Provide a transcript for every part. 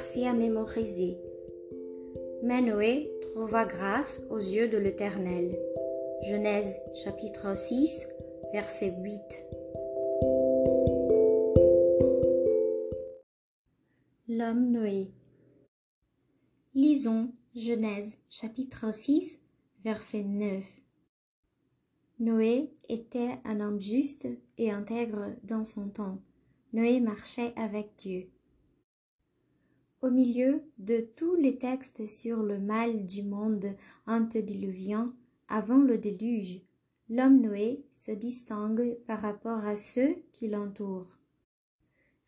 Verset à mémoriser. Mais Noé trouva grâce aux yeux de l'Éternel. Genèse chapitre 6, verset 8. L'homme Noé. Lisons Genèse chapitre 6, verset 9. Noé était un homme juste et intègre dans son temps. Noé marchait avec Dieu. Au milieu de tous les textes sur le mal du monde antédiluvien, avant le déluge, l'homme Noé se distingue par rapport à ceux qui l'entourent.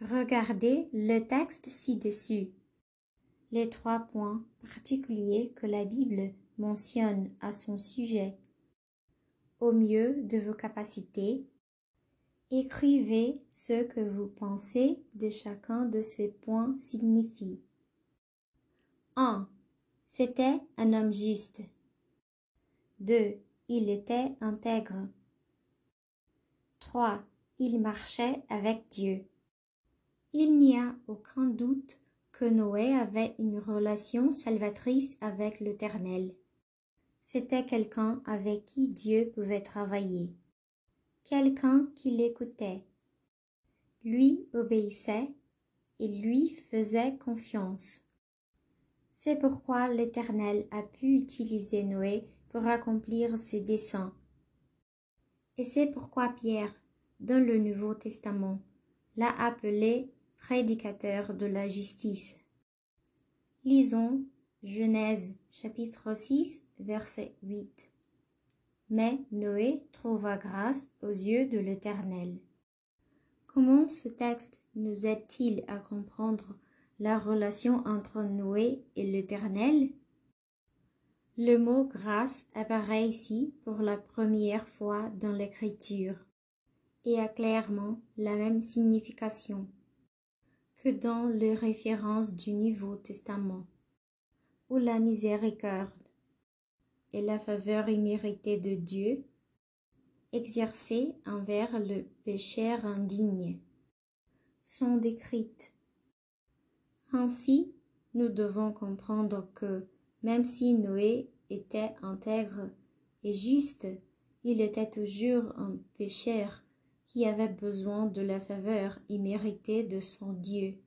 Regardez le texte ci-dessus. Les trois points particuliers que la Bible mentionne à son sujet. Au mieux de vos capacités, Écrivez ce que vous pensez de chacun de ces points signifie. 1. C'était un homme juste. 2. Il était intègre. 3. Il marchait avec Dieu. Il n'y a aucun doute que Noé avait une relation salvatrice avec l'Éternel. C'était quelqu'un avec qui Dieu pouvait travailler quelqu'un qui l'écoutait. Lui obéissait et lui faisait confiance. C'est pourquoi l'Éternel a pu utiliser Noé pour accomplir ses desseins. Et c'est pourquoi Pierre, dans le Nouveau Testament, l'a appelé prédicateur de la justice. Lisons Genèse chapitre 6 verset 8. Mais Noé trouva grâce aux yeux de l'Éternel. Comment ce texte nous aide-t-il à comprendre la relation entre Noé et l'Éternel? Le mot grâce apparaît ici pour la première fois dans l'Écriture et a clairement la même signification que dans les références du Nouveau Testament, ou la miséricorde et la faveur imméritée de Dieu, exercée envers le pécheur indigne, sont décrites. Ainsi, nous devons comprendre que, même si Noé était intègre et juste, il était toujours un pécheur qui avait besoin de la faveur imméritée de son Dieu.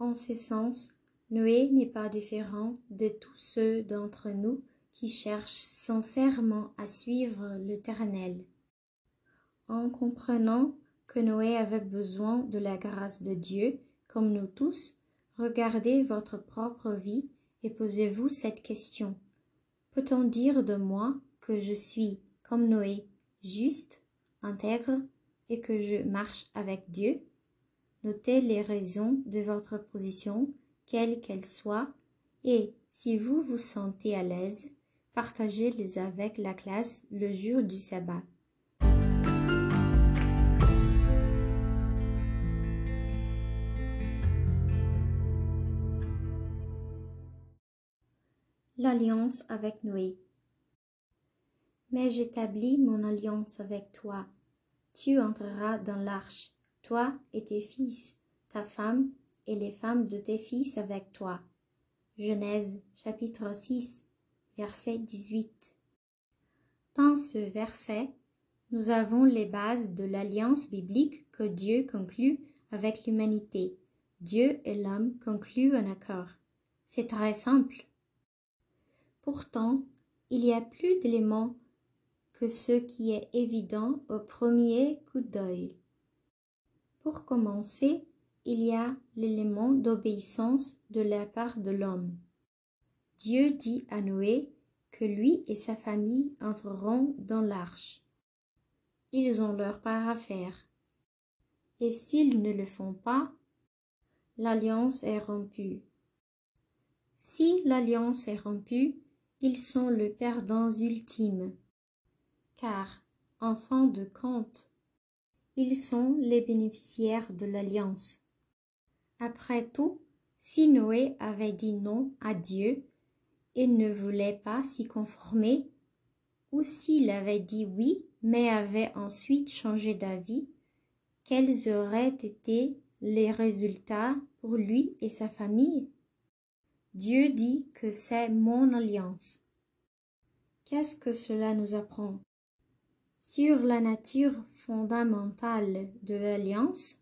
En ce sens, Noé n'est pas différent de tous ceux d'entre nous qui cherchent sincèrement à suivre l'Éternel. En comprenant que Noé avait besoin de la grâce de Dieu, comme nous tous, regardez votre propre vie et posez-vous cette question. Peut-on dire de moi que je suis, comme Noé, juste, intègre et que je marche avec Dieu? Notez les raisons de votre position, quelle qu'elle soit, et si vous vous sentez à l'aise, partagez-les avec la classe le jour du sabbat. L'alliance avec Noé. Mais j'établis mon alliance avec toi. Tu entreras dans l'arche, toi et tes fils, ta femme et les femmes de tes fils avec toi. Genèse chapitre 6 verset 18. Dans ce verset, nous avons les bases de l'alliance biblique que Dieu conclut avec l'humanité. Dieu et l'homme concluent un accord. C'est très simple. Pourtant, il y a plus d'éléments que ce qui est évident au premier coup d'œil. Pour commencer, il y a l'élément d'obéissance de la part de l'homme. Dieu dit à Noé que lui et sa famille entreront dans l'arche. Ils ont leur part à faire. Et s'ils ne le font pas, l'alliance est rompue. Si l'alliance est rompue, ils sont le perdant ultime, car, en fin de compte, ils sont les bénéficiaires de l'alliance. Après tout, si Noé avait dit non à Dieu et ne voulait pas s'y conformer, ou s'il avait dit oui mais avait ensuite changé d'avis, quels auraient été les résultats pour lui et sa famille? Dieu dit que c'est mon alliance. Qu'est-ce que cela nous apprend? Sur la nature fondamentale de l'alliance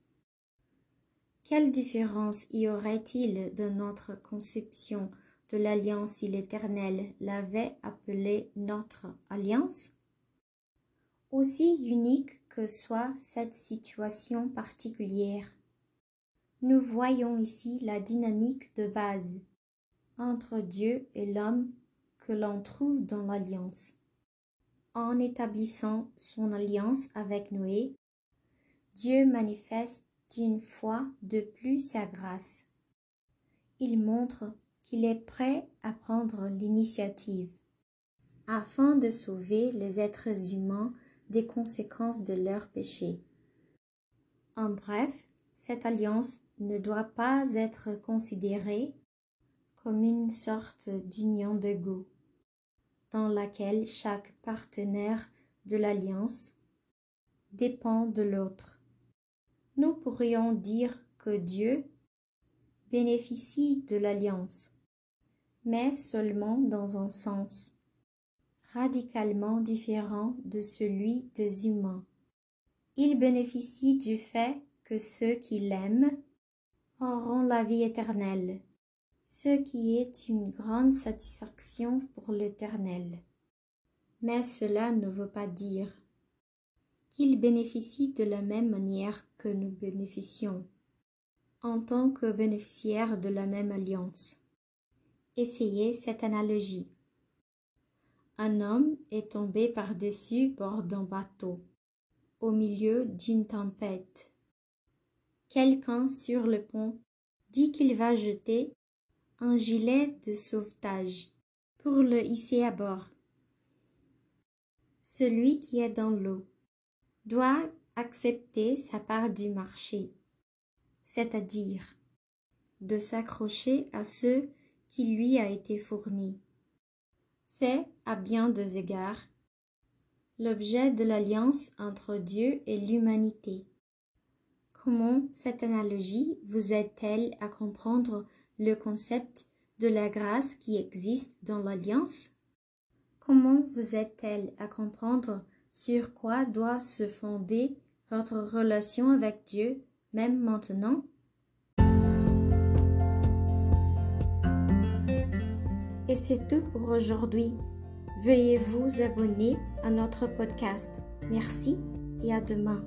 Quelle différence y aurait-il de notre conception de l'alliance si l'Éternel l'avait appelée notre alliance Aussi unique que soit cette situation particulière, nous voyons ici la dynamique de base entre Dieu et l'homme que l'on trouve dans l'alliance. En établissant son alliance avec Noé, Dieu manifeste d'une fois de plus sa grâce. Il montre qu'il est prêt à prendre l'initiative afin de sauver les êtres humains des conséquences de leurs péchés. En bref, cette alliance ne doit pas être considérée comme une sorte d'union de dans laquelle chaque partenaire de l'alliance dépend de l'autre. Nous pourrions dire que Dieu bénéficie de l'alliance, mais seulement dans un sens radicalement différent de celui des humains. Il bénéficie du fait que ceux qui l'aiment auront la vie éternelle ce qui est une grande satisfaction pour l'Éternel. Mais cela ne veut pas dire qu'il bénéficie de la même manière que nous bénéficions, en tant que bénéficiaires de la même alliance. Essayez cette analogie. Un homme est tombé par-dessus bord d'un bateau, au milieu d'une tempête. Quelqu'un sur le pont dit qu'il va jeter un gilet de sauvetage pour le hisser à bord. Celui qui est dans l'eau doit accepter sa part du marché, c'est-à-dire de s'accrocher à ce qui lui a été fourni. C'est, à bien des égards, l'objet de l'alliance entre Dieu et l'humanité. Comment cette analogie vous aide-t-elle à comprendre le concept de la grâce qui existe dans l'alliance? Comment vous aide-t-elle à comprendre sur quoi doit se fonder votre relation avec Dieu, même maintenant? Et c'est tout pour aujourd'hui. Veuillez vous abonner à notre podcast. Merci et à demain.